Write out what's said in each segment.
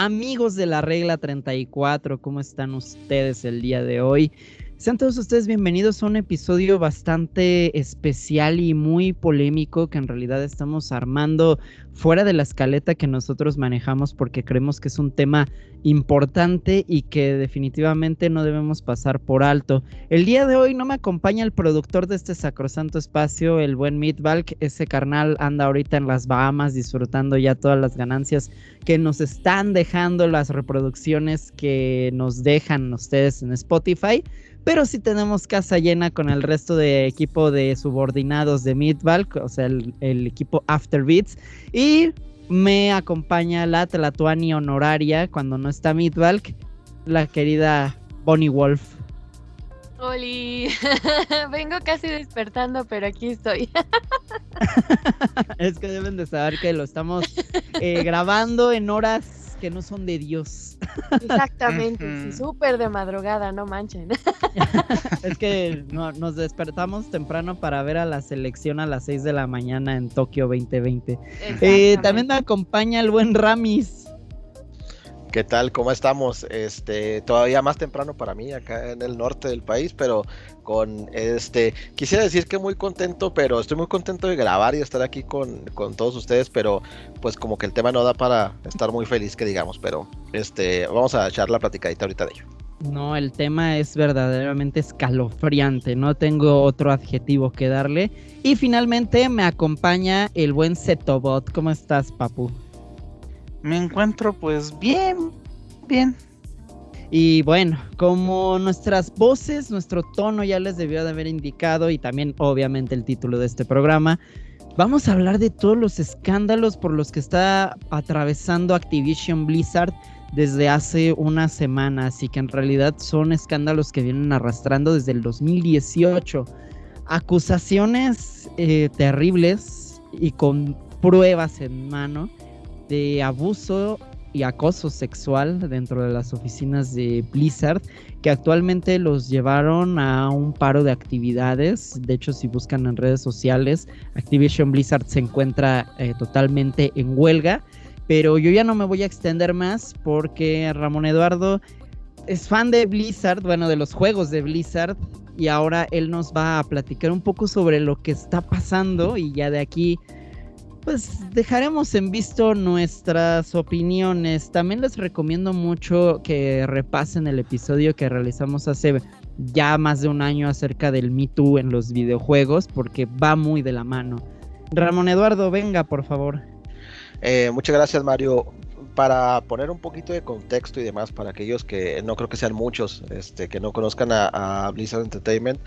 Amigos de la regla 34, ¿cómo están ustedes el día de hoy? Sean todos ustedes bienvenidos a un episodio bastante especial y muy polémico que en realidad estamos armando fuera de la escaleta que nosotros manejamos porque creemos que es un tema importante y que definitivamente no debemos pasar por alto. El día de hoy no me acompaña el productor de este sacrosanto espacio, el buen Meatbalk. Ese carnal anda ahorita en las Bahamas disfrutando ya todas las ganancias que nos están dejando las reproducciones que nos dejan ustedes en Spotify pero sí tenemos casa llena con el resto de equipo de subordinados de Meatbalk, o sea, el, equipo Afterbeats. Y me acompaña la Tlatuani honoraria cuando no está Meatbalk, la querida Bonnie Wolf. Oli, vengo casi despertando, pero aquí estoy. es que deben de saber que lo estamos eh, grabando en horas que no son de Dios. Exactamente, súper de madrugada, no manchen. es que nos despertamos temprano para ver a la selección a las 6 de la mañana en Tokio 2020. Eh, también me acompaña el buen Ramis. ¿Qué tal? ¿Cómo estamos? Este, todavía más temprano para mí acá en el norte del país, pero con este, quisiera decir que muy contento, pero estoy muy contento de grabar y estar aquí con, todos ustedes, pero pues como que el tema no da para estar muy feliz que digamos, pero este, vamos a echar la platicadita ahorita de ello. No, el tema es verdaderamente escalofriante, no tengo otro adjetivo que darle. Y finalmente me acompaña el buen Zetobot. ¿Cómo estás, Papu? Me encuentro pues bien, bien. Y bueno, como nuestras voces, nuestro tono ya les debió de haber indicado y también obviamente el título de este programa, vamos a hablar de todos los escándalos por los que está atravesando Activision Blizzard desde hace una semana, así que en realidad son escándalos que vienen arrastrando desde el 2018. Acusaciones eh, terribles y con pruebas en mano de abuso y acoso sexual dentro de las oficinas de Blizzard que actualmente los llevaron a un paro de actividades. De hecho, si buscan en redes sociales, Activision Blizzard se encuentra eh, totalmente en huelga. Pero yo ya no me voy a extender más porque Ramón Eduardo es fan de Blizzard, bueno, de los juegos de Blizzard. Y ahora él nos va a platicar un poco sobre lo que está pasando y ya de aquí pues dejaremos en visto nuestras opiniones. También les recomiendo mucho que repasen el episodio que realizamos hace ya más de un año acerca del Me Too en los videojuegos, porque va muy de la mano. Ramón Eduardo, venga, por favor. Eh, muchas gracias, Mario para poner un poquito de contexto y demás para aquellos que no creo que sean muchos este, que no conozcan a, Blizzard Entertainment,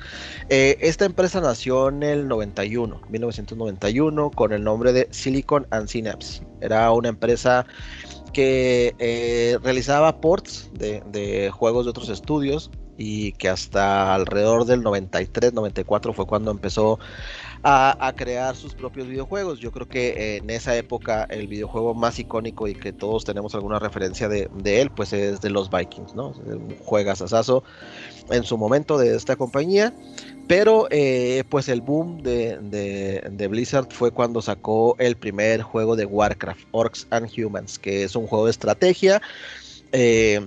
eh, esta empresa nació en el 91, 1991, con el nombre de Silicon and Synapse. Era una empresa que eh, realizaba ports de, de juegos de otros estudios y que hasta alrededor del 93-94 fue cuando empezó a, crear sus propios videojuegos. Yo creo que en esa época el videojuego más icónico y que todos tenemos alguna referencia de, él, pues es de los Vikings, ¿no? Juegas asazo en su momento de esta compañía. Pero eh, pues el boom de, de, Blizzard fue cuando sacó el primer juego de Warcraft, Orcs and Humans, que es un juego de estrategia. Eh,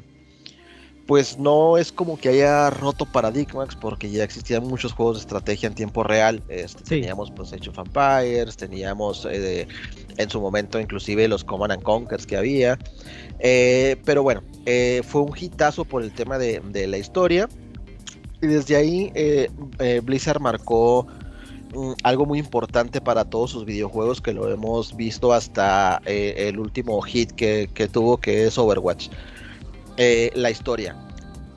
pues no es como que haya roto paradigmas porque ya existían muchos juegos de estrategia en tiempo real. Este, teníamos pues Age of Empires, teníamos eh, en su momento inclusive los Command and Conquers que había. Eh, pero bueno, eh, fue un hitazo por el tema de, la historia. Y desde ahí Blizzard marcó mm, algo muy importante para todos sus videojuegos que lo hemos visto hasta el último hit que, que tuvo que es Overwatch. Eh, la historia.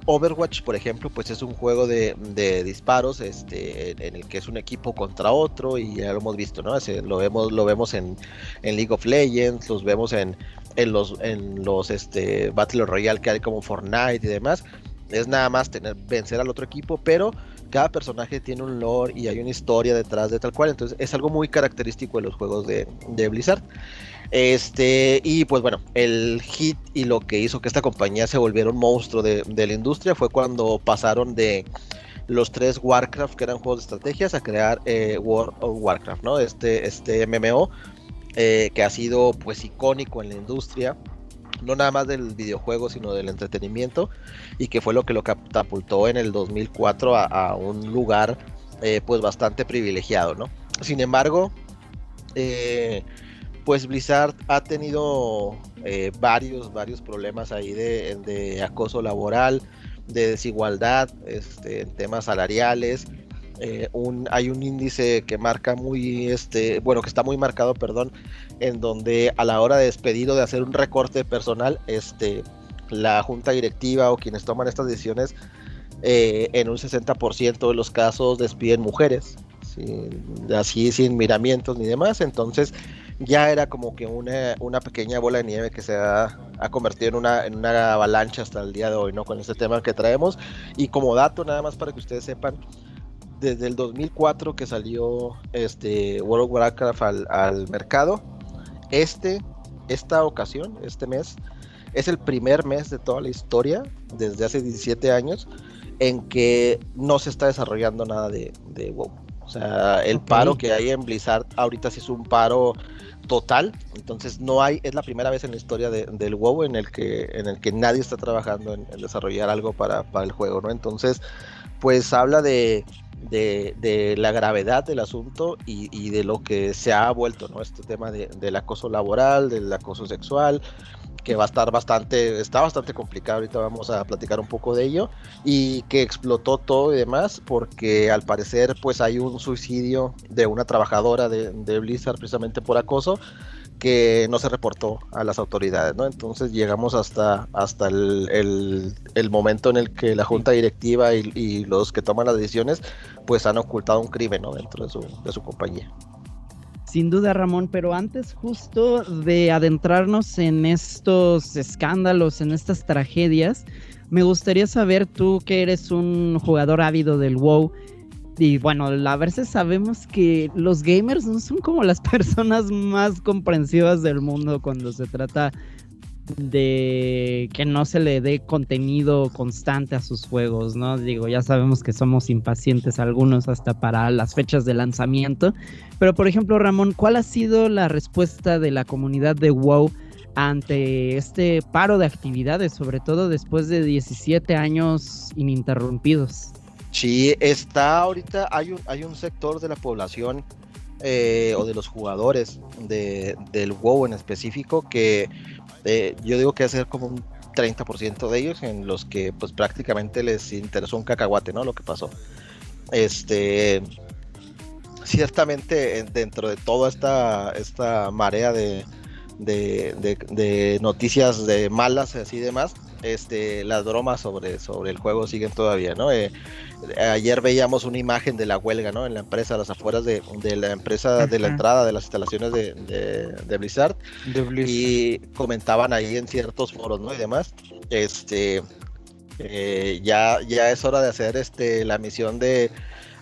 Overwatch, por ejemplo, pues es un juego de, disparos este, en el que es un equipo contra otro y ya lo hemos visto, ¿no? lo vemos, lo vemos en, League of Legends, los vemos en, en los, en los este, Battle Royale que hay como Fortnite y demás. Es nada más tener, vencer al otro equipo, pero cada personaje tiene un lore y hay una historia detrás de tal cual. Entonces es algo muy característico de los juegos de Blizzard. Este, y pues bueno, el hit y lo que hizo que esta compañía se volviera un monstruo de, la industria fue cuando pasaron de los tres Warcraft, que eran juegos de estrategias, a crear eh, World of Warcraft, ¿no? Este, este MMO, eh, que ha sido pues icónico en la industria. no nada más del videojuego, sino del entretenimiento, y que fue lo que lo catapultó en el 2004 a, un lugar eh, pues bastante privilegiado, ¿no? Sin embargo, eh, pues Blizzard ha tenido eh, varios, varios problemas ahí de, acoso laboral, de desigualdad, este, en temas salariales, eh, hay un índice que marca muy, este, bueno, que está muy marcado, perdón, en donde a la hora de despedir o de hacer un recorte personal, este, la junta directiva o quienes toman estas decisiones, eh, en un 60% de los casos despiden mujeres, así sin miramientos ni demás, entonces ya era como que una, una pequeña bola de nieve que se ha, ha, convertido en una, en una avalancha hasta el día de hoy, ¿no? Con este tema que traemos. Y como dato, nada más para que ustedes sepan, desde el 2004 que salió este World of Warcraft al, mercado, este, esta ocasión, este mes, es el primer mes de toda la historia, desde hace 17 años, en que no se está desarrollando nada de, WoW. O sea, el paro que hay en Blizzard ahorita sí es un paro total. Entonces no hay, es la primera vez en la historia del WoW en el que, en el que nadie está trabajando en, desarrollar algo para, para, el juego, ¿no? Entonces, pues habla de, de, la gravedad del asunto y, de lo que se ha vuelto, ¿no? Este tema del acoso laboral, del acoso sexual, que va a estar bastante, está bastante complicado, ahorita vamos a platicar un poco de ello, y que explotó todo y demás, porque al parecer pues hay un suicidio de una trabajadora de, de Blizzard precisamente por acoso, que no se reportó a las autoridades, ¿no? Entonces llegamos hasta, hasta el, momento en el que la junta directiva y, los que toman las decisiones pues han ocultado un crimen, ¿no? Dentro de su, de su compañía. Sin duda, Ramón, pero antes justo de adentrarnos en estos escándalos, en estas tragedias, me gustaría saber tú que eres un jugador ávido del WoW, y bueno, a veces sabemos que los gamers no son como las personas más comprensivas del mundo cuando se trata de que no se le dé contenido constante a sus juegos, ¿no? Digo, ya sabemos que somos impacientes algunos hasta para las fechas de lanzamiento, pero por ejemplo, Ramón, ¿cuál ha sido la respuesta de la comunidad de WoW ante este paro de actividades, sobre todo después de 17 años ininterrumpidos? Sí, está ahorita, hay un, hay un sector de la población eh, o de los jugadores de, del WoW en específico que eh, yo digo que ser como un 30% de ellos en los que pues prácticamente les interesó un cacahuate, ¿no? Lo que pasó. Este, ciertamente dentro de toda esta, esta marea de, de, noticias de malas así demás, este, las bromas sobre, sobre el juego siguen todavía, ¿no? Eh, ayer veíamos una imagen de la huelga, ¿no? En la empresa, a las afueras de, la empresa, de la entrada de las instalaciones de, Blizzard. Y comentaban ahí en ciertos foros, ¿no? Y demás. Este, eh, ya, ya es hora de hacer este, la misión de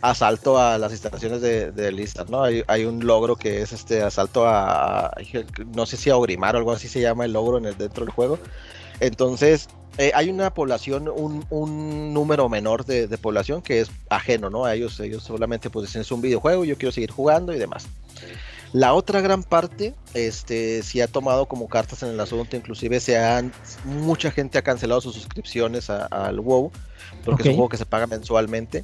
asalto a las instalaciones de, Blizzard, ¿no? Hay, hay, un logro que es este asalto a, no sé si a Ogrimar o algo así se llama el logro en el, dentro del juego. Entonces, eh, hay una población, un, número menor de, población que es ajeno, ¿no? A ellos, ellos solamente pues dicen es un videojuego, yo quiero seguir jugando y demás. La otra gran parte, este, sí ha tomado como cartas en el asunto, inclusive se han, mucha gente ha cancelado sus suscripciones al WoW, porque es un juego que se paga mensualmente.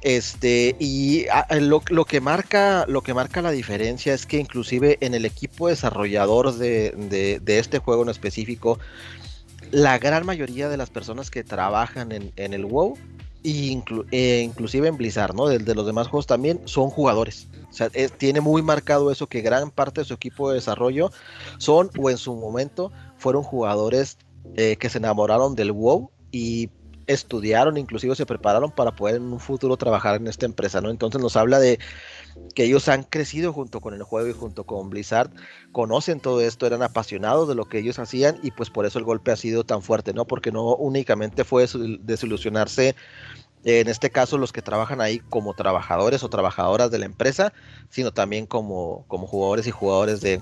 Este, y ah, lo, que marca, lo que marca la diferencia es que inclusive en el equipo desarrollador de, de este juego en específico, la gran mayoría de las personas que trabajan en, el WoW, e inclusive en Blizzard, ¿no? De, los demás juegos también, son jugadores. O sea, tiene muy marcado eso que gran parte de su equipo de desarrollo son o en su momento fueron jugadores eh, que se enamoraron del WoW y estudiaron, inclusive se prepararon para poder en un futuro trabajar en esta empresa, ¿no? Entonces nos habla de que ellos han crecido junto con el juego y junto con Blizzard, conocen todo esto, eran apasionados de lo que ellos hacían y pues por eso el golpe ha sido tan fuerte, ¿no? Porque no únicamente fue desilusionarse en este caso los que trabajan ahí como trabajadores o trabajadoras de la empresa, sino también como, como jugadores y jugadores de,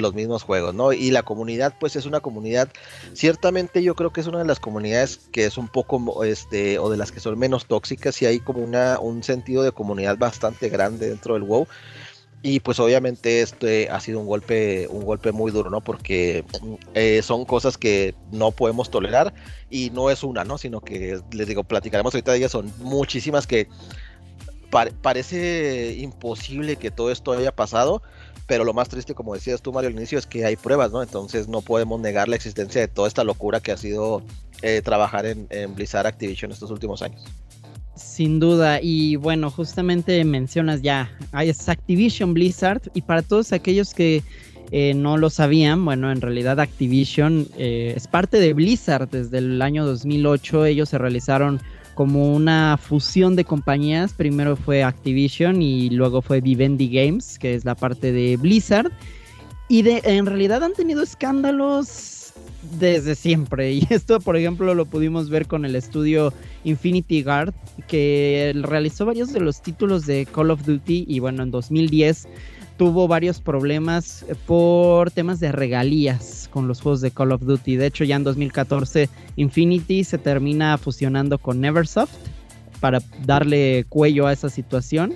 los mismos juegos, ¿no? Y la comunidad, pues es una comunidad, ciertamente yo creo que es una de las comunidades que es un poco, este, o de las que son menos tóxicas y hay como una, un sentido de comunidad bastante grande dentro del WoW Y pues obviamente este ha sido un golpe, un golpe muy duro, ¿no? Porque eh, son cosas que no podemos tolerar y no es una, ¿no? Sino que les digo, platicaremos ahorita de ellas, son muchísimas que parece imposible que todo esto haya pasado, pero lo más triste, como decías tú, Mario, al inicio, es que hay pruebas, ¿no? Entonces no podemos negar la existencia de toda esta locura que ha sido eh, trabajar en, en Blizzard Activision estos últimos años. Sin duda, y bueno, justamente mencionas ya, es Activision Blizzard, y para todos aquellos que eh, no lo sabían, bueno, en realidad Activision eh, es parte de Blizzard desde el año 2008, ellos se realizaron como una fusión de compañías, primero fue Activision y luego fue Vivendi Games, que es la parte de Blizzard, y de, en realidad han tenido escándalos desde siempre. Y esto, por ejemplo, lo pudimos ver con el estudio Infinity Guard, que realizó varios de los títulos de Call of Duty y bueno, en 2010 tuvo varios problemas por temas de regalías con los juegos de Call of Duty. De hecho, ya en 2014 Infinity se termina fusionando con Neversoft para darle cuello a esa situación.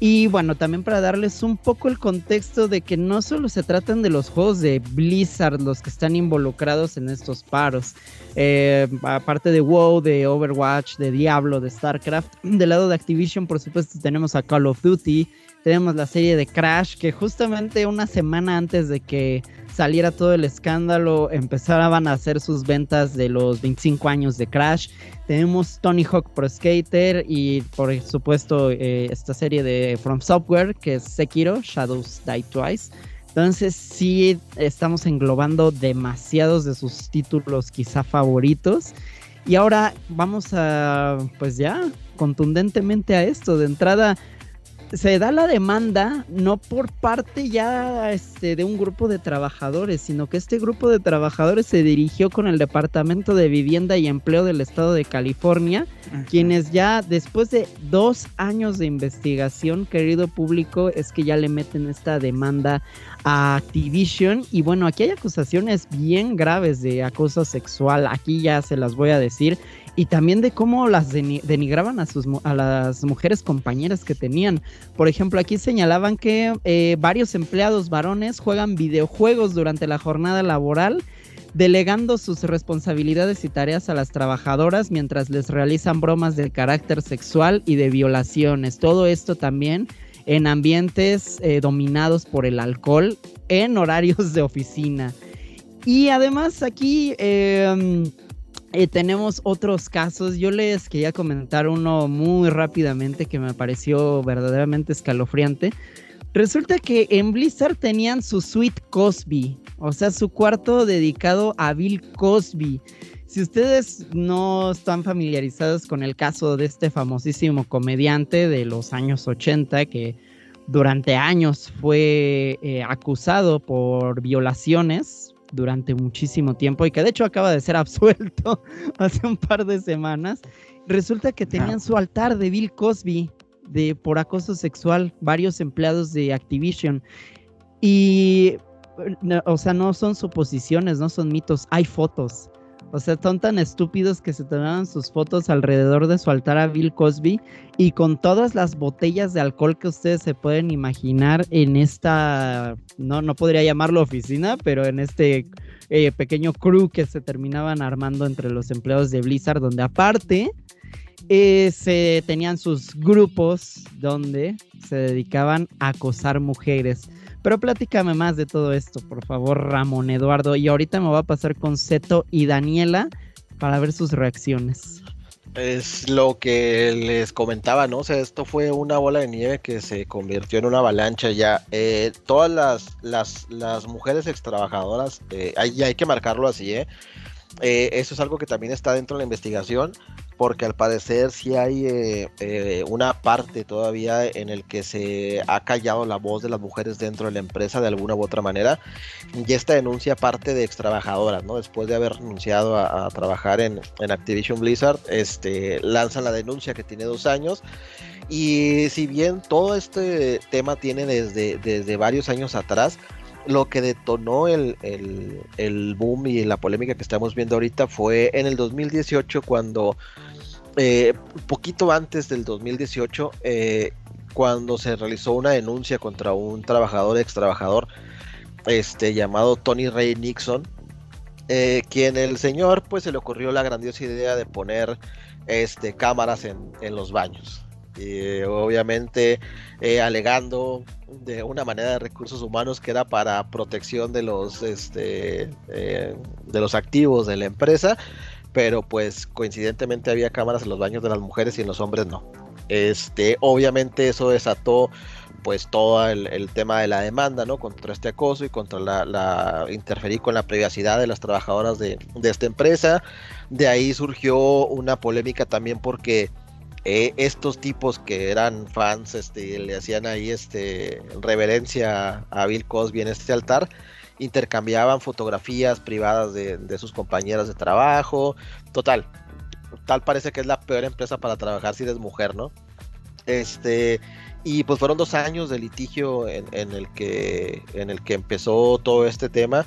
Y bueno, también para darles un poco el contexto de que no solo se tratan de los juegos de Blizzard los que están involucrados en estos paros. Eh, aparte de WoW, de Overwatch, de Diablo, de StarCraft. Del lado de Activision, por supuesto, tenemos a Call of Duty. Tenemos la serie de Crash, que justamente una semana antes de que saliera todo el escándalo, empezaban a hacer sus ventas de los 25 años de Crash. Tenemos Tony Hawk Pro Skater y por supuesto eh, esta serie de From Software que es Sekiro, Shadows Die Twice. Entonces sí estamos englobando demasiados de sus títulos quizá favoritos. Y ahora vamos a, pues ya, contundentemente a esto. De entrada, se da la demanda no por parte ya este, de un grupo de trabajadores, sino que este grupo de trabajadores se dirigió con el Departamento de Vivienda y Empleo del Estado de California, quienes ya después de dos años de investigación, querido público, es que ya le meten esta demanda a Activision. Y bueno, aquí hay acusaciones bien graves de acoso sexual, aquí ya se las voy a decir y también de cómo las denigraban a, sus, a las mujeres compañeras que tenían. Por ejemplo, aquí señalaban que eh, varios empleados varones juegan videojuegos durante la jornada laboral, delegando sus responsabilidades y tareas a las trabajadoras mientras les realizan bromas de carácter sexual y de violaciones. Todo esto también en ambientes eh, dominados por el alcohol en horarios de oficina. Y además aquí... Eh, eh, tenemos otros casos. Yo les quería comentar uno muy rápidamente que me pareció verdaderamente escalofriante. Resulta que en Blizzard tenían su suite Cosby, o sea, su cuarto dedicado a Bill Cosby. Si ustedes no están familiarizados con el caso de este famosísimo comediante de los años 80 que durante años fue eh, acusado por violaciones durante muchísimo tiempo y que de hecho acaba de ser absuelto hace un par de semanas. Resulta que tenían su altar de Bill Cosby de por acoso sexual varios empleados de Activision y o sea, no son suposiciones, no son mitos, hay fotos. O sea, son tan estúpidos que se tomaban sus fotos alrededor de su altar a Bill Cosby y con todas las botellas de alcohol que ustedes se pueden imaginar en esta, no, no podría llamarlo oficina, pero en este eh, pequeño crew que se terminaban armando entre los empleados de Blizzard, donde aparte eh, se tenían sus grupos donde se dedicaban a acosar mujeres. Pero platícame más de todo esto, por favor, Ramón Eduardo. Y ahorita me voy a pasar con Seto y Daniela para ver sus reacciones. Es lo que les comentaba, ¿no? O sea, esto fue una bola de nieve que se convirtió en una avalancha ya. Eh, todas las, las, las mujeres extrabajadoras, eh, hay, hay que marcarlo así, ¿eh? ¿eh? Eso es algo que también está dentro de la investigación porque al parecer sí hay eh, eh, una parte todavía en el que se ha callado la voz de las mujeres dentro de la empresa de alguna u otra manera y esta denuncia parte de ex trabajadoras, ¿no? Después de haber renunciado a, trabajar en, Activision Blizzard, este, lanzan la denuncia que tiene dos años y si bien todo este tema tiene desde, desde varios años atrás, lo que detonó el, el, boom y la polémica que estamos viendo ahorita fue en el 2018 cuando, eh, poquito antes del 2018, eh, cuando se realizó una denuncia contra un trabajador, ex trabajador, este, llamado Tony Ray Nixon, eh, quien el señor pues se le ocurrió la grandiosa idea de poner este, cámaras en, los baños. Y obviamente alegando de una manera de recursos humanos que era para protección de los este de los activos de la empresa pero pues coincidentemente había cámaras en los baños de las mujeres y en los hombres no este obviamente eso desató pues todo el, tema de la demanda, ¿no? Contra este acoso y contra la, interferir con la privacidad de las trabajadoras de, esta empresa. De ahí surgió una polémica también porque eh, estos tipos que eran fans, este, le hacían ahí este reverencia a Bill Cosby en este altar, intercambiaban fotografías privadas de, sus compañeras de trabajo. Total, tal parece que es la peor empresa para trabajar si eres mujer, ¿no? Este, y pues fueron dos años de litigio en, el que en el que empezó todo este tema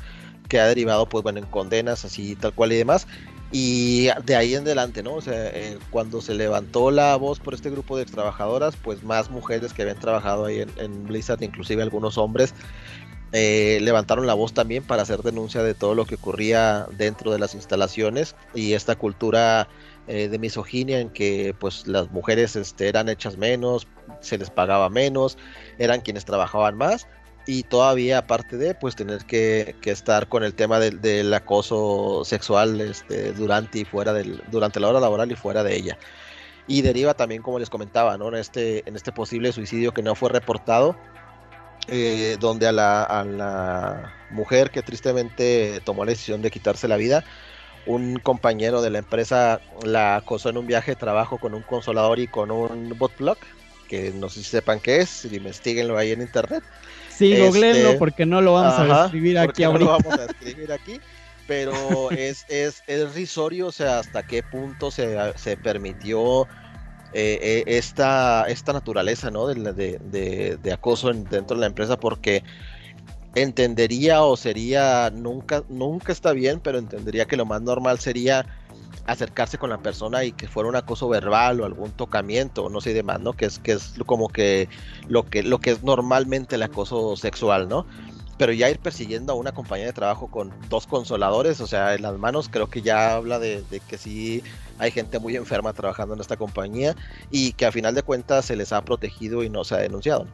que ha derivado pues bueno en condenas así tal cual y demás y de ahí en adelante no o sea eh, cuando se levantó la voz por este grupo de trabajadoras pues más mujeres que habían trabajado ahí en, Blizzard inclusive algunos hombres eh, levantaron la voz también para hacer denuncia de todo lo que ocurría dentro de las instalaciones y esta cultura eh, de misoginia en que pues las mujeres este, eran hechas menos, se les pagaba menos, eran quienes trabajaban más y todavía aparte de pues tener que, estar con el tema del, acoso sexual este, durante y fuera del, durante la hora laboral y fuera de ella. Y deriva también, como les comentaba, ¿no? en, este, en este posible suicidio que no fue reportado, eh, donde a la, a la mujer que tristemente tomó la decisión de quitarse la vida, un compañero de la empresa la acosó en un viaje de trabajo con un consolador y con un botblock, que no sé si sepan qué es, investiguenlo ahí en internet. Sí, este, porque no lo vamos a escribir aquí ahorita. No lo vamos a escribir aquí, pero es, es, es risorio, o sea, hasta qué punto se, se permitió eh, eh, esta, esta naturaleza ¿no? de, de, acoso dentro de la empresa, porque entendería o sería, nunca, nunca está bien, pero entendería que lo más normal sería acercarse con la persona y que fuera un acoso verbal o algún tocamiento o no sé demás, ¿no? Que es, que es como que lo que, lo que es normalmente el acoso sexual, ¿no? Pero ya ir persiguiendo a una compañía de trabajo con dos consoladores, o sea, en las manos, creo que ya habla de, que sí hay gente muy enferma trabajando en esta compañía y que a final de cuentas se les ha protegido y no se ha denunciado.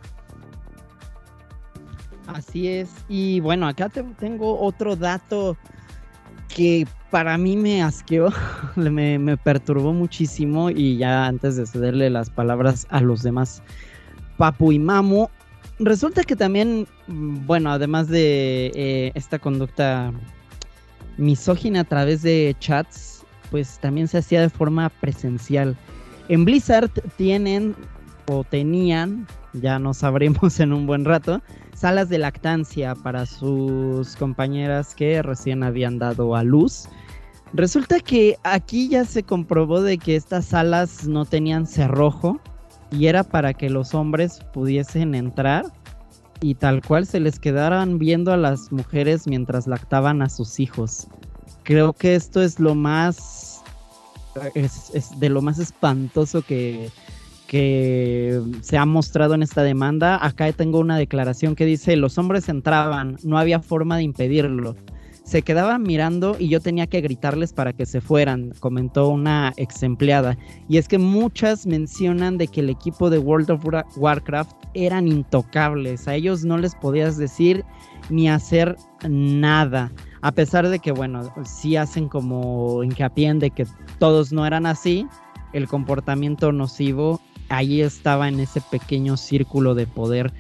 Así es. Y bueno, acá tengo otro dato que para mí me asqueó, me, perturbó muchísimo y ya antes de cederle las palabras a los demás, Papu y Mamu, resulta que también, mm, bueno, además de eh, esta conducta misógina a través de chats, pues también se hacía de forma presencial. En Blizzard tienen o tenían, ya no sabremos en un buen rato, salas de lactancia para sus compañeras que recién habían dado a luz. Resulta que aquí ya se comprobó de que estas salas no tenían cerrojo y era para que los hombres pudiesen entrar y tal cual se les quedaran viendo a las mujeres mientras lactaban a sus hijos. Creo que esto es lo más de lo más espantoso que, que se ha mostrado en esta demanda. Acá tengo una declaración que dice, los hombres entraban, no había forma de impedirlo. Se quedaban mirando y yo tenía que gritarles para que se fueran, comentó una ex empleada. Y es que muchas mencionan de que el equipo de World of Warcraft eran intocables. A ellos no les podías decir ni hacer nada. A pesar de que, bueno, sí hacen como hincapié en de que todos no eran así, el comportamiento nocivo ahí estaba en ese pequeño círculo de poder.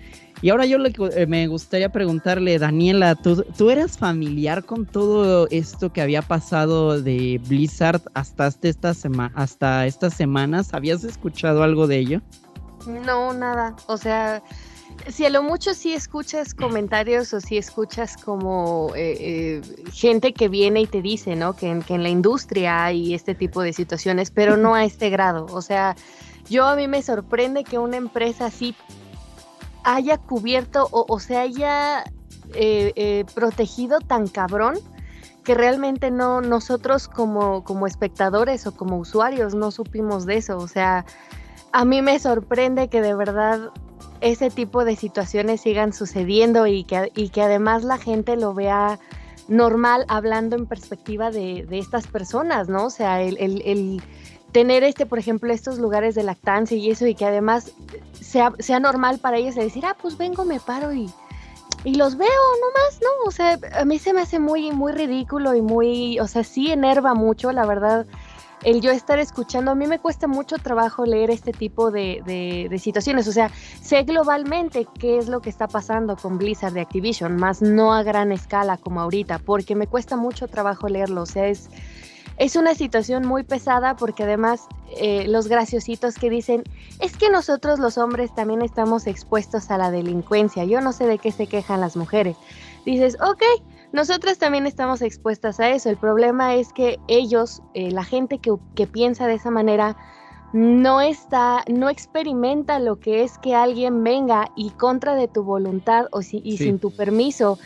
Y ahora yo eh, me gustaría preguntarle, Daniela, ¿tú, ¿tú, eras familiar con todo esto que había pasado de Blizzard hasta, esta hasta estas semanas? ¿Habías escuchado algo de ello? No, nada. O sea, si a lo mucho sí escuchas comentarios o si escuchas como eh, eh, gente que viene y te dice, ¿no? Que, que en la industria hay este tipo de situaciones, pero no a este grado. O sea, yo a mí me sorprende que una empresa así haya cubierto o, se haya eh, eh, protegido tan cabrón que realmente no nosotros como, como espectadores o como usuarios no supimos de eso. O sea, a mí me sorprende que de verdad ese tipo de situaciones sigan sucediendo y que, y que además la gente lo vea normal hablando en perspectiva de, estas personas, ¿no? O sea, el, tener este, por ejemplo, estos lugares de lactancia y eso, y que además sea, sea normal para ellos de decir, ah, pues vengo, me paro y, y los veo nomás, ¿no? O sea, a mí se me hace muy, muy ridículo y muy, o sea, sí enerva mucho, la verdad el yo estar escuchando, a mí me cuesta mucho trabajo leer este tipo de, situaciones, o sea, sé globalmente qué es lo que está pasando con Blizzard de Activision, más no a gran escala como ahorita, porque me cuesta mucho trabajo leerlo, o sea, es, es una situación muy pesada porque además eh, los graciositos que dicen, es que nosotros los hombres también estamos expuestos a la delincuencia, yo no sé de qué se quejan las mujeres. Dices, ok, nosotras también estamos expuestas a eso. El problema es que ellos, eh, la gente que, piensa de esa manera, no está, no experimenta lo que es que alguien venga y contra de tu voluntad o y sin tu permiso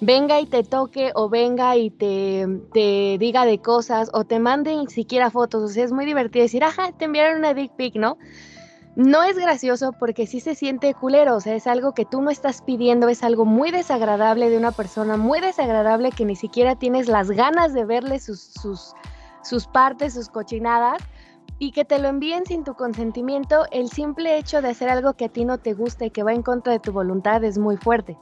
venga y te toque o venga y te, diga de cosas o te mande ni siquiera fotos. O sea, es muy divertido decir, ajá, te enviaron una dick pic, ¿no? No es gracioso porque sí se siente culero, o sea, es algo que tú no estás pidiendo, es algo muy desagradable de una persona, muy desagradable que ni siquiera tienes las ganas de verle sus, sus partes, sus cochinadas, y que te lo envíen sin tu consentimiento, el simple hecho de hacer algo que a ti no te gusta y que va en contra de tu voluntad es muy fuerte.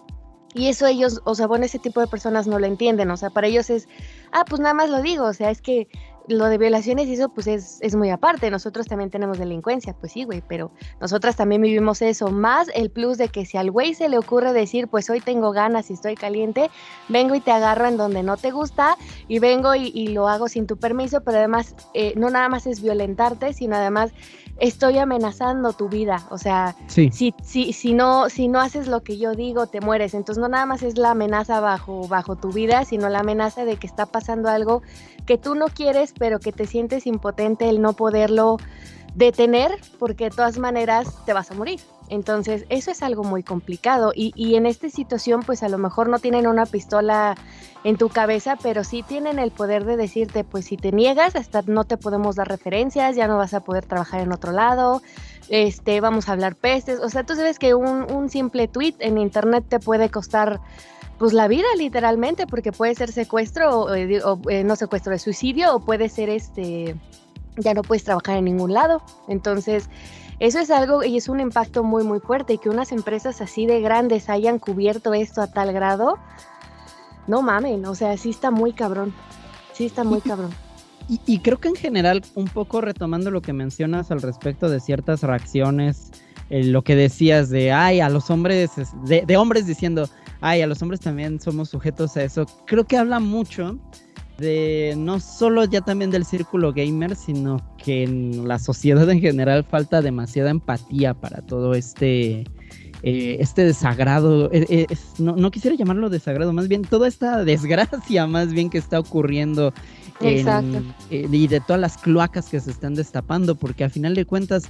Y eso ellos, o sea, bueno, ese tipo de personas no lo entienden, o sea, para ellos es, ah, pues nada más lo digo, o sea, es que lo de violaciones y eso pues es, es, muy aparte. Nosotros también tenemos delincuencia, pues sí, güey, pero nosotras también vivimos eso. Más el plus de que si al güey se le ocurre decir, pues hoy tengo ganas y estoy caliente, vengo y te agarro en donde no te gusta y vengo y, lo hago sin tu permiso, pero además eh, no nada más es violentarte, sino además estoy amenazando tu vida. O sea, si, si, si, no, si no haces lo que yo digo, te mueres. Entonces no nada más es la amenaza bajo, bajo tu vida, sino la amenaza de que está pasando algo que tú no quieres, pero que te sientes impotente el no poderlo detener, porque de todas maneras te vas a morir. Entonces, eso es algo muy complicado. Y, y, en esta situación, pues a lo mejor no tienen una pistola en tu cabeza, pero sí tienen el poder de decirte, pues si te niegas, hasta no te podemos dar referencias, ya no vas a poder trabajar en otro lado, este, vamos a hablar pestes. O sea, tú sabes que un, un simple tweet en internet te puede costar pues la vida literalmente, porque puede ser secuestro o, eh, eh, no secuestro, de suicidio o puede ser este, ya no puedes trabajar en ningún lado. Entonces, eso es algo y es un impacto muy muy fuerte y que unas empresas así de grandes hayan cubierto esto a tal grado, no mamen, o sea, sí está muy cabrón, sí está muy cabrón. Y, creo que en general, un poco retomando lo que mencionas al respecto de ciertas reacciones, eh, lo que decías de, ay, a los hombres, de hombres diciendo, ay, a los hombres también somos sujetos a eso. Creo que habla mucho de no solo ya también del círculo gamer, sino que en la sociedad en general falta demasiada empatía para todo este, eh, este desagrado. Eh, eh, no, quisiera llamarlo desagrado, más bien toda esta desgracia más bien que está ocurriendo. y de todas las cloacas que se están destapando, porque a final de cuentas,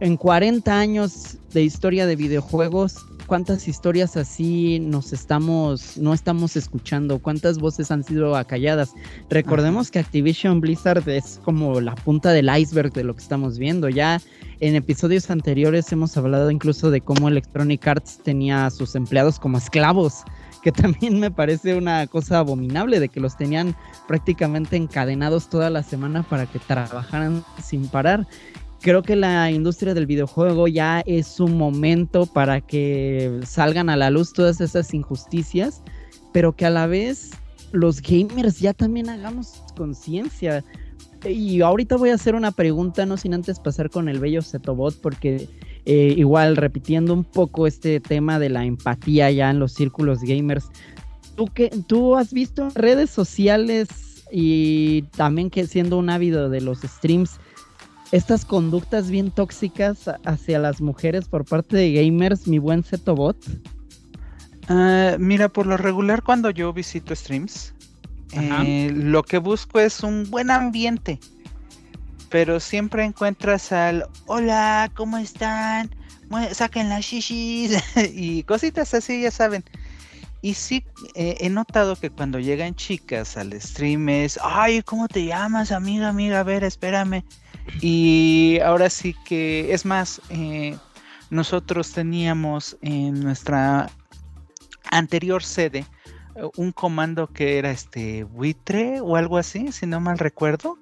en 40 años de historia de videojuegos, cuántas historias así nos estamos, no estamos escuchando, cuántas voces han sido acalladas. Recordemos que Activision Blizzard es como la punta del iceberg de lo que estamos viendo. Ya en episodios anteriores hemos hablado incluso de cómo Electronic Arts tenía a sus empleados como esclavos que también me parece una cosa abominable de que los tenían prácticamente encadenados toda la semana para que trabajaran sin parar creo que la industria del videojuego ya es un momento para que salgan a la luz todas esas injusticias, pero que a la vez los gamers ya también hagamos conciencia. Y ahorita voy a hacer una pregunta, no sin antes pasar con el bello Zetobot, porque eh, igual repitiendo un poco este tema de la empatía ya en los círculos gamers, ¿tú, que, tú has visto redes sociales y también que siendo un ávido de los streams, estas conductas bien tóxicas hacia las mujeres por parte de gamers, mi buen Zetobot? Uh, mira, por lo regular cuando yo visito streams, eh, lo que busco es un buen ambiente. Pero siempre encuentras al hola, ¿cómo están? Saquen las shishis y cositas así, ya saben. Y sí, eh, he notado que cuando llegan chicas al stream es, ay, ¿cómo te llamas, amiga, amiga? A ver, espérame. Y ahora sí que, es más, eh, nosotros teníamos en nuestra anterior sede eh, un comando que era este buitre o algo así, si no mal recuerdo.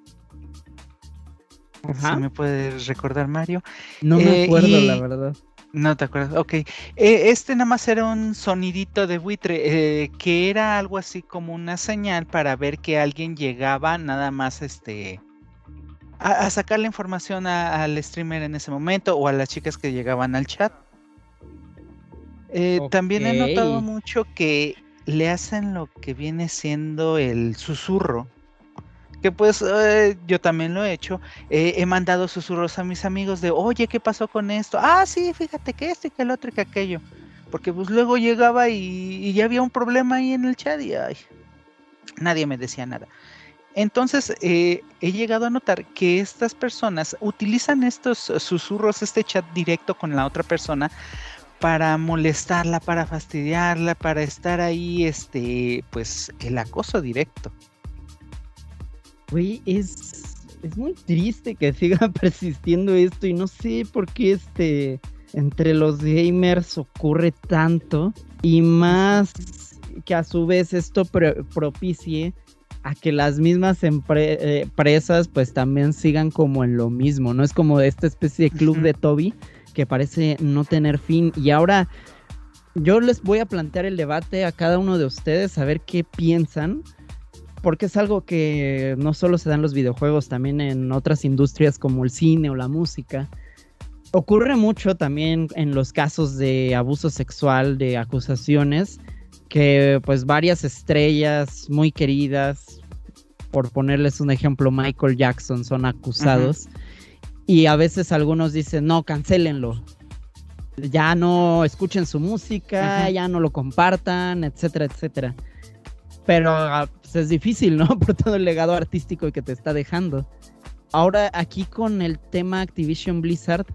Si me puedes recordar, Mario. No me eh, acuerdo, la verdad. No te acuerdas, ok. Eh, este nada más era un sonidito de buitre, que era algo así como una señal para ver que alguien llegaba nada más este a, sacar la información al streamer en ese momento o a las chicas que llegaban al chat. También he notado mucho que le hacen lo que viene siendo el susurro. Que pues eh, yo también lo he hecho. he mandado susurros a mis amigos de, oye, ¿qué pasó con esto? Ah, sí, fíjate que esto y que el otro y que aquello. Porque pues luego llegaba y, ya había un problema ahí en el chat y ay, nadie me decía nada. Entonces eh, he llegado a notar que estas personas utilizan estos susurros, este chat directo con la otra persona para molestarla, para fastidiarla, para estar ahí, este, pues el acoso directo. Güey, es, es muy triste que siga persistiendo esto y no sé por qué este, entre los gamers ocurre tanto y más que a su vez esto propicie a que las mismas eh, empresas pues también sigan como en lo mismo, ¿no? Es como esta especie de club de Toby que parece no tener fin. Y ahora yo les voy a plantear el debate a cada uno de ustedes, a ver qué piensan, porque es algo que no solo se da en los videojuegos, también en otras industrias como el cine o la música. Ocurre mucho también en los casos de abuso sexual, de acusaciones, que pues varias estrellas muy queridas, por ponerles un ejemplo, Michael Jackson, son acusados. Y a veces algunos dicen, no, cancelenlo. Ya no escuchen su música, ya no lo compartan, etcétera, etcétera. Pero ah, pues, es difícil, ¿no? Por todo el legado artístico que te está dejando. Ahora aquí con el tema Activision Blizzard,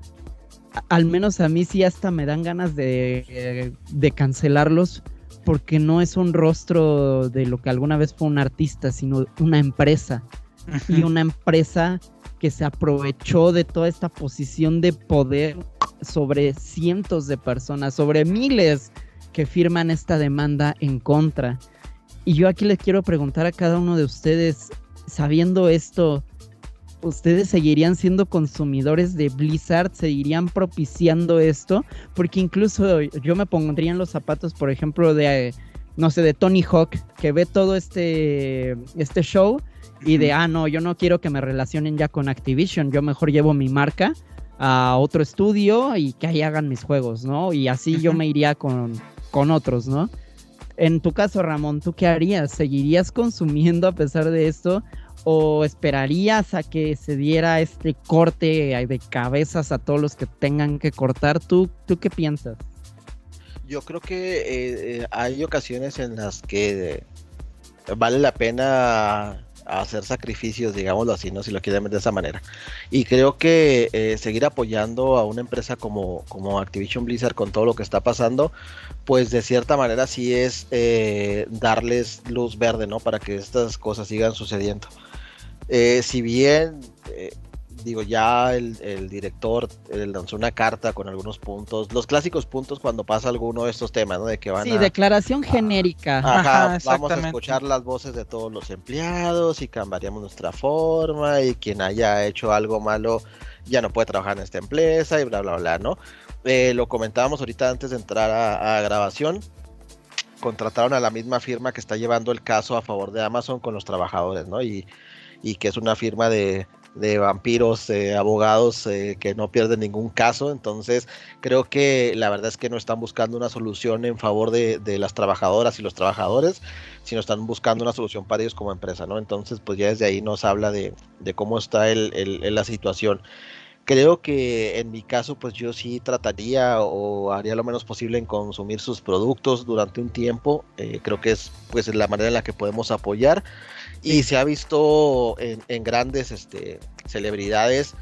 al menos a mí sí hasta me dan ganas de, de cancelarlos porque no es un rostro de lo que alguna vez fue un artista, sino una empresa. Y una empresa que se aprovechó de toda esta posición de poder sobre cientos de personas, sobre miles que firman esta demanda en contra. Y yo aquí les quiero preguntar a cada uno de ustedes, sabiendo esto, ¿ustedes seguirían siendo consumidores de Blizzard? ¿Seguirían propiciando esto? Porque incluso yo me pondría en los zapatos, por ejemplo, de, no sé, de Tony Hawk, que ve todo este, este show y de, ah, no, yo no quiero que me relacionen ya con Activision, yo mejor llevo mi marca a otro estudio y que ahí hagan mis juegos, ¿no? Y así yo me iría con, con otros, ¿no? En tu caso, Ramón, ¿tú qué harías? ¿Seguirías consumiendo a pesar de esto? ¿O esperarías a que se diera este corte de cabezas a todos los que tengan que cortar? ¿Tú, tú qué piensas? Yo creo que eh, eh, hay ocasiones en las que vale la pena hacer sacrificios, digámoslo así, ¿no? Si lo quieren ver de esa manera. Y creo que eh, seguir apoyando a una empresa como, como Activision Blizzard con todo lo que está pasando, pues de cierta manera sí es eh, darles luz verde, ¿no? Para que estas cosas sigan sucediendo. Eh, si bien digo, ya el, director lanzó una carta con algunos puntos, los clásicos puntos cuando pasa alguno de estos temas, ¿no? De que van sí, declaración genérica. Ajá, vamos a escuchar las voces de todos los empleados y cambiaríamos nuestra forma y quien haya hecho algo malo ya no puede trabajar en esta empresa y bla, bla, bla, ¿no? Eh, lo comentábamos ahorita antes de entrar a, a grabación contrataron a la misma firma que está llevando el caso a favor de Amazon con los trabajadores, ¿no? Y, y que es una firma de, de vampiros, abogados eh, que no pierden ningún caso. Entonces, creo que la verdad es que no están buscando una solución en favor de, las trabajadoras y los trabajadores, sino están buscando una solución para ellos como empresa, ¿no? Entonces, pues ya desde ahí nos habla de, cómo está el, la situación. Creo que en mi caso, pues yo sí trataría o haría lo menos posible en consumir sus productos durante un tiempo. Eh, creo que es pues la manera en la que podemos apoyar y se ha visto en, grandes este, celebridades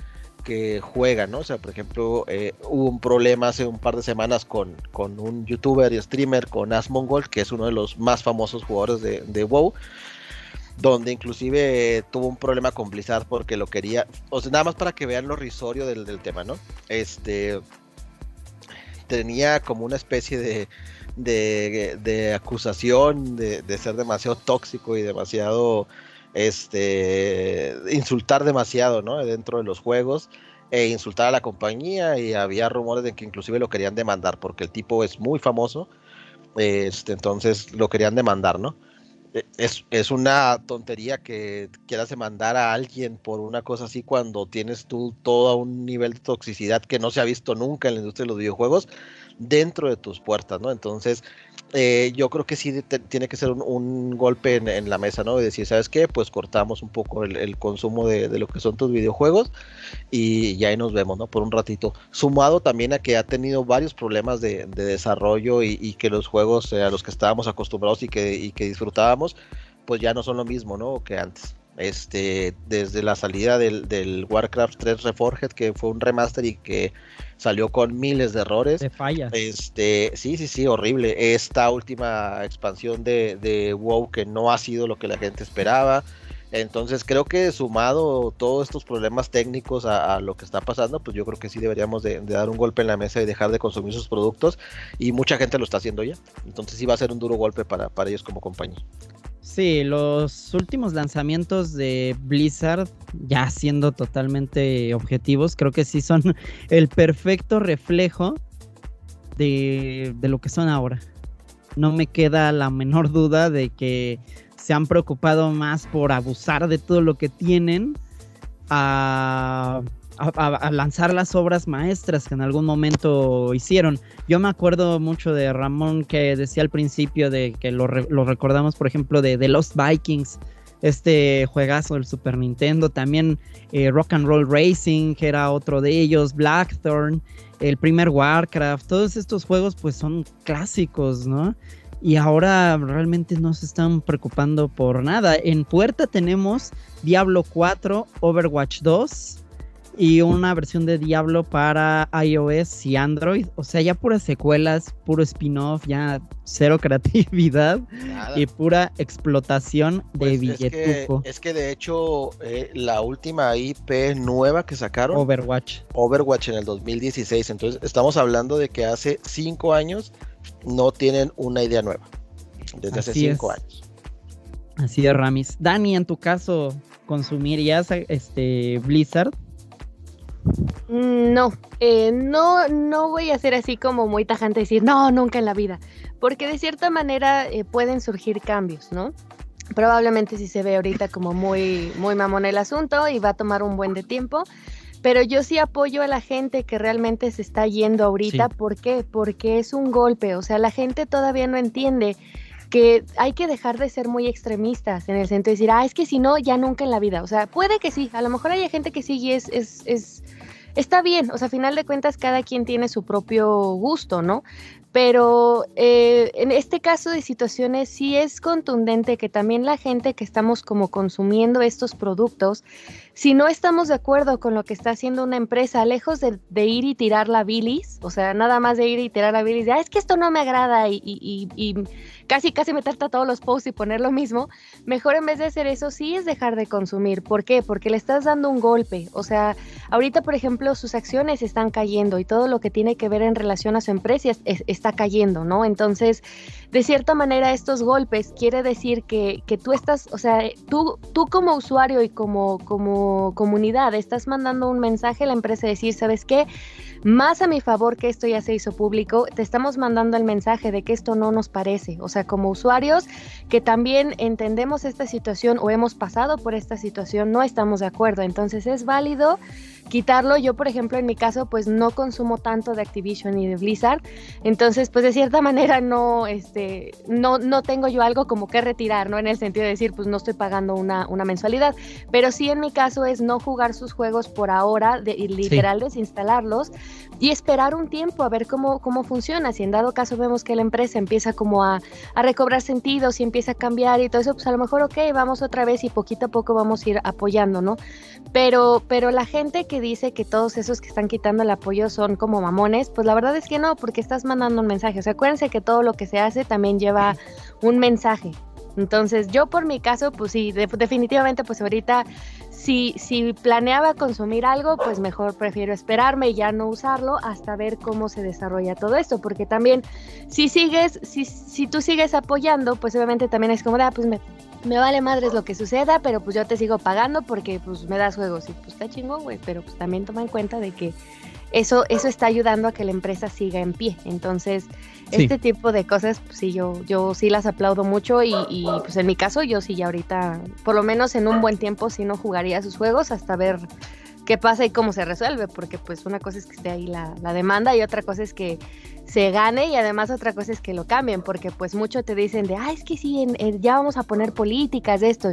que juegan, ¿no? O sea, por ejemplo, eh, hubo un problema hace un par de semanas con, con un youtuber y streamer, con Asmongold, que es uno de los más famosos jugadores de, de WoW, donde inclusive tuvo un problema con Blizzard porque lo quería, o sea, nada más para que vean lo risorio del, del tema, ¿no? Este, tenía como una especie de, de, acusación de, ser demasiado tóxico y demasiado, este, insultar demasiado, ¿no? Dentro de los juegos e insultar a la compañía y había rumores de que inclusive lo querían demandar porque el tipo es muy famoso, este, entonces lo querían demandar, ¿no? E, es, es, una tontería que quieras demandar a alguien por una cosa así cuando tienes tú todo un nivel de toxicidad que no se ha visto nunca en la industria de los videojuegos dentro de tus puertas, ¿no? Entonces, eh, yo creo que sí tiene que ser un, golpe en, la mesa, ¿no? Y decir, ¿sabes qué? Pues cortamos un poco el, consumo de, lo que son tus videojuegos y ya ahí nos vemos, ¿no? Por un ratito. Sumado también a que ha tenido varios problemas de, desarrollo y, que los juegos eh, a los que estábamos acostumbrados y que, y que disfrutábamos, pues ya no son lo mismo, ¿no? Que antes este desde la salida del, del, Warcraft 3 Reforged que fue un remaster y que salió con miles de errores. De fallas. Este sí sí sí horrible. Esta última expansión de, de WoW que no ha sido lo que la gente esperaba. Entonces creo que sumado todos estos problemas técnicos a, lo que está pasando, pues yo creo que sí deberíamos de, dar un golpe en la mesa y dejar de consumir sus productos. Y mucha gente lo está haciendo ya. Entonces sí va a ser un duro golpe para, para ellos como compañía. Sí, los últimos lanzamientos de Blizzard, ya siendo totalmente objetivos, creo que sí son el perfecto reflejo de, lo que son ahora. No me queda la menor duda de que se han preocupado más por abusar de todo lo que tienen a a, lanzar las obras maestras que en algún momento hicieron. Yo me acuerdo mucho de Ramón que decía al principio de que lo, recordamos, por ejemplo, de The Lost Vikings, este juegazo del Super Nintendo, también eh, Rock and Roll Racing, que era otro de ellos, Blackthorn, el primer Warcraft, todos estos juegos pues son clásicos, ¿no? Y ahora realmente no se están preocupando por nada. En puerta tenemos Diablo 4, Overwatch 2, y una versión de Diablo para iOS y Android. O sea, ya puras secuelas, puro spin-off, ya cero creatividad y pura explotación de pues billetuco. Es que, de hecho, eh, la última IP nueva que sacaron, Overwatch. Overwatch en el 2016. Entonces, estamos hablando de que hace cinco años no tienen una idea nueva. Desde hace cinco años. Así es, Ramis. Dani, en tu caso, ¿consumirías este Blizzard? No, eh, no, no voy a ser así como muy tajante decir, no, nunca en la vida, porque de cierta manera eh, pueden surgir cambios, ¿no? Probablemente si se ve ahorita como muy, muy mamón el asunto y va a tomar un buen de tiempo, pero yo sí apoyo a la gente que realmente se está yendo ahorita, ¿por qué? Porque es un golpe, o sea, la gente todavía no entiende que hay que dejar de ser muy extremistas en el sentido de decir, ah, es que si no, ya nunca en la vida. O sea, puede que sí, a lo mejor hay gente que sí y es, es, es, está bien, o sea, a final de cuentas cada quien tiene su propio gusto, ¿no? Pero eh, en este caso de situaciones sí es contundente que también la gente que estamos como consumiendo estos productos, si no estamos de acuerdo con lo que está haciendo una empresa, lejos de, ir y tirar la bilis, o sea, nada más de ir y tirar la bilis, de, ah, es que esto no me agrada y, y, y, casi casi meterte a todos los posts y poner lo mismo, mejor en vez de hacer eso sí es dejar de consumir. ¿Por qué? Porque le estás dando un golpe. O sea, ahorita, por ejemplo, sus acciones están cayendo y todo lo que tiene que ver en relación a su empresa está cayendo, ¿no? Entonces, de cierta manera, estos golpes quiere decir que, que tú estás, o sea, tú, tú como usuario y como, como comunidad estás mandando un mensaje a la empresa decir, ¿sabes qué? Más a mi favor que esto ya se hizo público, te estamos mandando el mensaje de que esto no nos parece. O sea, como usuarios que también entendemos esta situación o hemos pasado por esta situación, no estamos de acuerdo. Entonces es válido quitarlo. Yo, por ejemplo, en mi caso, pues no consumo tanto de Activision y de Blizzard. Entonces, pues de cierta manera no, este, no, no tengo yo algo como que retirar, ¿no? En el sentido de decir, pues no estoy pagando una, una mensualidad. Pero sí en mi caso es no jugar sus juegos por ahora, de, literal desinstalarlos y esperar un tiempo a ver cómo, cómo funciona. Si en dado caso vemos que la empresa empieza como a, a recobrar sentido, si empieza a cambiar y todo eso, pues a lo mejor, ok, vamos otra vez y poquito a poco vamos a ir apoyando, ¿no? Pero, pero la gente que dice que todos esos que están quitando el apoyo son como mamones, pues la verdad es que no, porque estás mandando un mensaje. O sea, acuérdense que todo lo que se hace también lleva un mensaje. Entonces, yo por mi caso, pues sí, definitivamente, pues ahorita si, si planeaba consumir algo, pues mejor prefiero esperarme y ya no usarlo hasta ver cómo se desarrolla todo esto, porque también si sigues, si, si tú sigues apoyando, pues obviamente también es como, ah, pues me, me vale madres lo que suceda, pero pues yo te sigo pagando porque pues me das juegos y pues está chingón, güey, pero pues también toma en cuenta de que eso, eso está ayudando a que la empresa siga en pie. Entonces, este tipo de cosas, pues sí, yo, yo sí las aplaudo mucho y, y, pues en mi caso yo sí ya ahorita, por lo menos en un buen tiempo, sí no jugaría sus juegos hasta ver qué pasa y cómo se resuelve, porque pues una cosa es que esté ahí la, la demanda y otra cosa es que se gane y además otra cosa es que lo cambien, porque pues mucho te dicen de, ah, es que sí, ya vamos a poner políticas de esto.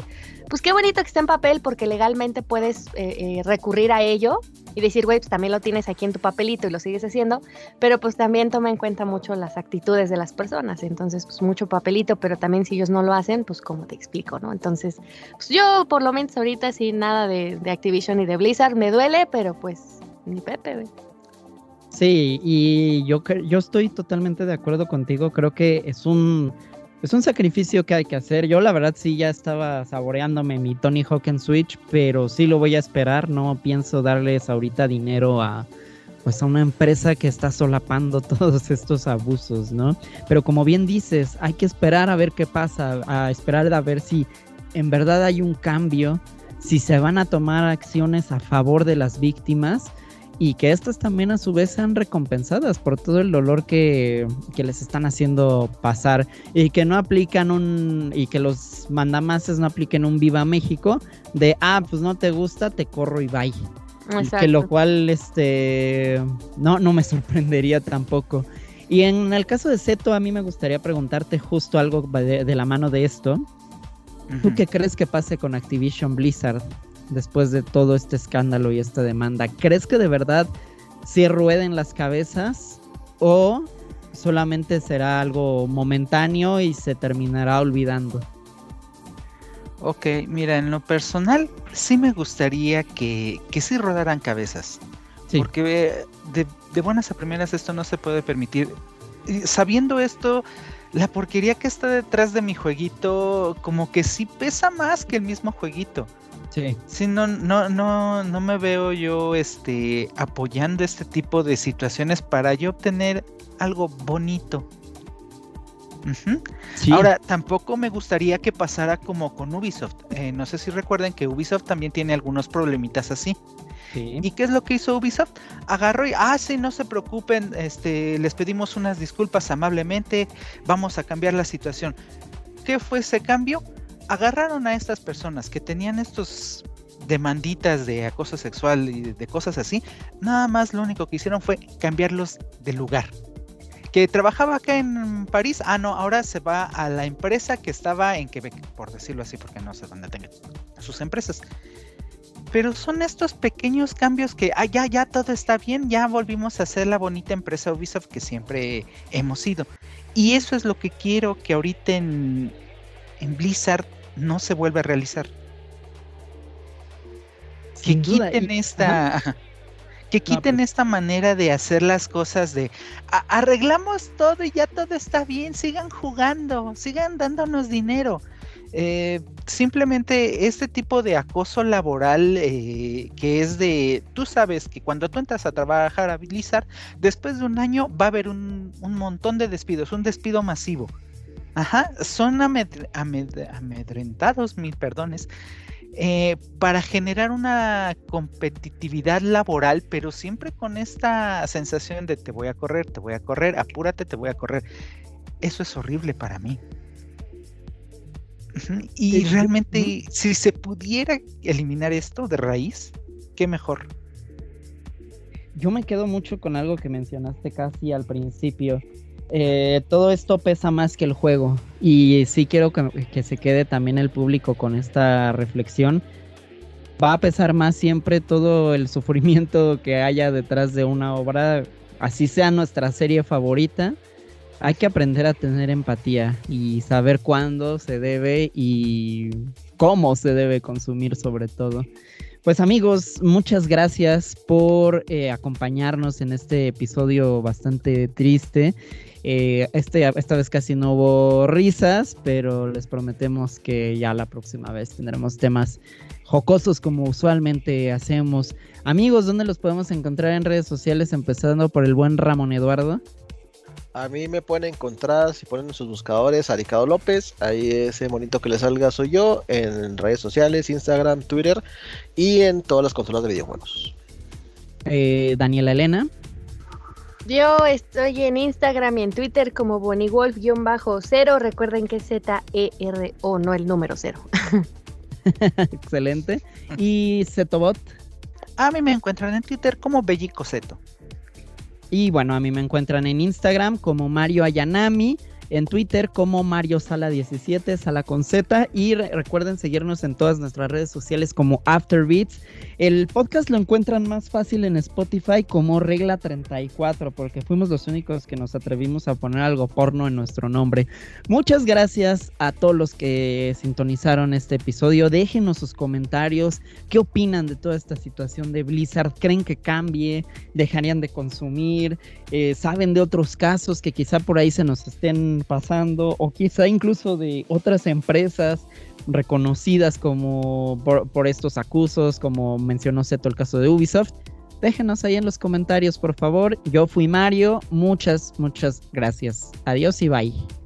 Pues qué bonito que esté en papel porque legalmente puedes eh, eh, recurrir a ello y decir, güey, pues también lo tienes aquí en tu papelito y lo sigues haciendo, pero pues también toma en cuenta mucho las actitudes de las personas, entonces pues mucho papelito, pero también si ellos no lo hacen, pues como te explico, ¿no? Entonces, pues yo por lo menos ahorita sí nada de, de Activision y de Blizzard, me duele, pero pues ni Pepe, güey. Sí, y yo, yo estoy totalmente de acuerdo contigo. Creo que es un, es un sacrificio que hay que hacer. Yo la verdad sí ya estaba saboreándome mi Tony Hawk en Switch, pero sí lo voy a esperar. No pienso darles ahorita dinero a, pues a una empresa que está solapando todos estos abusos, ¿no? Pero como bien dices, hay que esperar a ver qué pasa, a esperar a ver si en verdad hay un cambio, si se van a tomar acciones a favor de las víctimas y que estas también a su vez sean recompensadas por todo el dolor que, les están haciendo pasar y que no aplican un y que los mandamases no apliquen un viva México de ah pues no te gusta te corro y bye que lo cual este no no me sorprendería tampoco. Y en el caso de Seto a mí me gustaría preguntarte justo algo de, la mano de esto. ¿Tú qué crees que pase con Activision Blizzard? Después de todo este escándalo y esta demanda? ¿Crees que de verdad si rueden las cabezas o solamente será algo momentáneo y se terminará olvidando? Ok, mira, en lo personal sí me gustaría que, que sí rodaran cabezas. Porque de, de buenas a primeras esto no se puede permitir. Sabiendo esto, la porquería que está detrás de mi jueguito como que sí pesa más que el mismo jueguito. Sí. Sí, no, no, no, no me veo yo este apoyando este tipo de situaciones para yo obtener algo bonito. Ahora, tampoco me gustaría que pasara como con Ubisoft. Eh, no sé si recuerden que Ubisoft también tiene algunos problemitas así. ¿Y qué es lo que hizo Ubisoft? Agarró y, ah, sí, no se preocupen, este, les pedimos unas disculpas amablemente, vamos a cambiar la situación. ¿Qué fue ese cambio? Agarraron a estas personas que tenían estos demanditas de acoso sexual y de cosas así, nada más lo único que hicieron fue cambiarlos de lugar. Que trabajaba acá en París, ah no, ahora se va a la empresa que estaba en Quebec, por decirlo así, porque no sé dónde tengan sus empresas. Pero son estos pequeños cambios que, ah, ya, ya todo está bien, ya volvimos a ser la bonita empresa Ubisoft que siempre hemos sido. Y eso es lo que quiero que ahorita en, en Blizzard no se vuelve a realizar. que quiten esta. Que quiten pues esta manera de hacer las cosas de arreglamos todo y ya todo está bien, sigan jugando, sigan dándonos dinero. Eh, simplemente este tipo de acoso laboral eh, que es de, tú sabes que cuando tú entras a trabajar a Blizzard, después de un año va a haber un, un montón de despidos, un despido masivo. Ajá, son amedrentados, mil perdones, eh, para generar una competitividad laboral, pero siempre con esta sensación de te voy a correr, te voy a correr, apúrate, te voy a correr. Eso es horrible para mí. Y realmente, si se pudiera eliminar esto de raíz, qué mejor. Yo me quedo mucho con algo que mencionaste casi al principio eh, todo esto pesa más que el juego. Y sí quiero que, se quede también el público con esta reflexión. Va a pesar más siempre todo el sufrimiento que haya detrás de una obra, así sea nuestra serie favorita. Hay que aprender a tener empatía y saber cuándo se debe y cómo se debe consumir sobre todo. Pues amigos, muchas gracias por eh, acompañarnos en este episodio bastante triste. Eh, este, esta vez casi no hubo risas, pero les prometemos que ya la próxima vez tendremos temas jocosos como usualmente hacemos. Amigos, ¿dónde los podemos encontrar en redes sociales? Empezando por el buen Ramón Eduardo. A mí me pueden encontrar, si ponen en sus buscadores, a Ricardo López. Ahí ese monito que le salga soy yo. En redes sociales, Instagram, Twitter y en todas las consolas de videojuegos. Eh, Daniela Elena. Yo estoy en Instagram y en Twitter como BonnieWolf-0. Recuerden que es Z-E-R-O, no el número cero. Excelente. ¿Y Zetobot? A mí me encuentran en Twitter como Bellicoseto. Y bueno, a mí me encuentran en Instagram como Mario Ayanami en Twitter como Mario Sala 17, Sala con Z. Y recuerden seguirnos en todas nuestras redes sociales como Afterbeats. El podcast lo encuentran más fácil en Spotify como Regla 34, porque fuimos los únicos que nos atrevimos a poner algo porno en nuestro nombre. Muchas gracias a todos los que sintonizaron este episodio. Déjenos sus comentarios. ¿Qué opinan de toda esta situación de Blizzard? ¿Creen que cambie? ¿Dejarían de consumir? Eh, ¿Saben de otros casos que quizá por ahí se nos estén pasando o quizá incluso de otras empresas reconocidas como por, estos acusos, como mencionó Seto el caso de Ubisoft. Déjenos ahí en los comentarios, por favor. Yo fui Mario. Muchas, muchas gracias. Adiós y bye.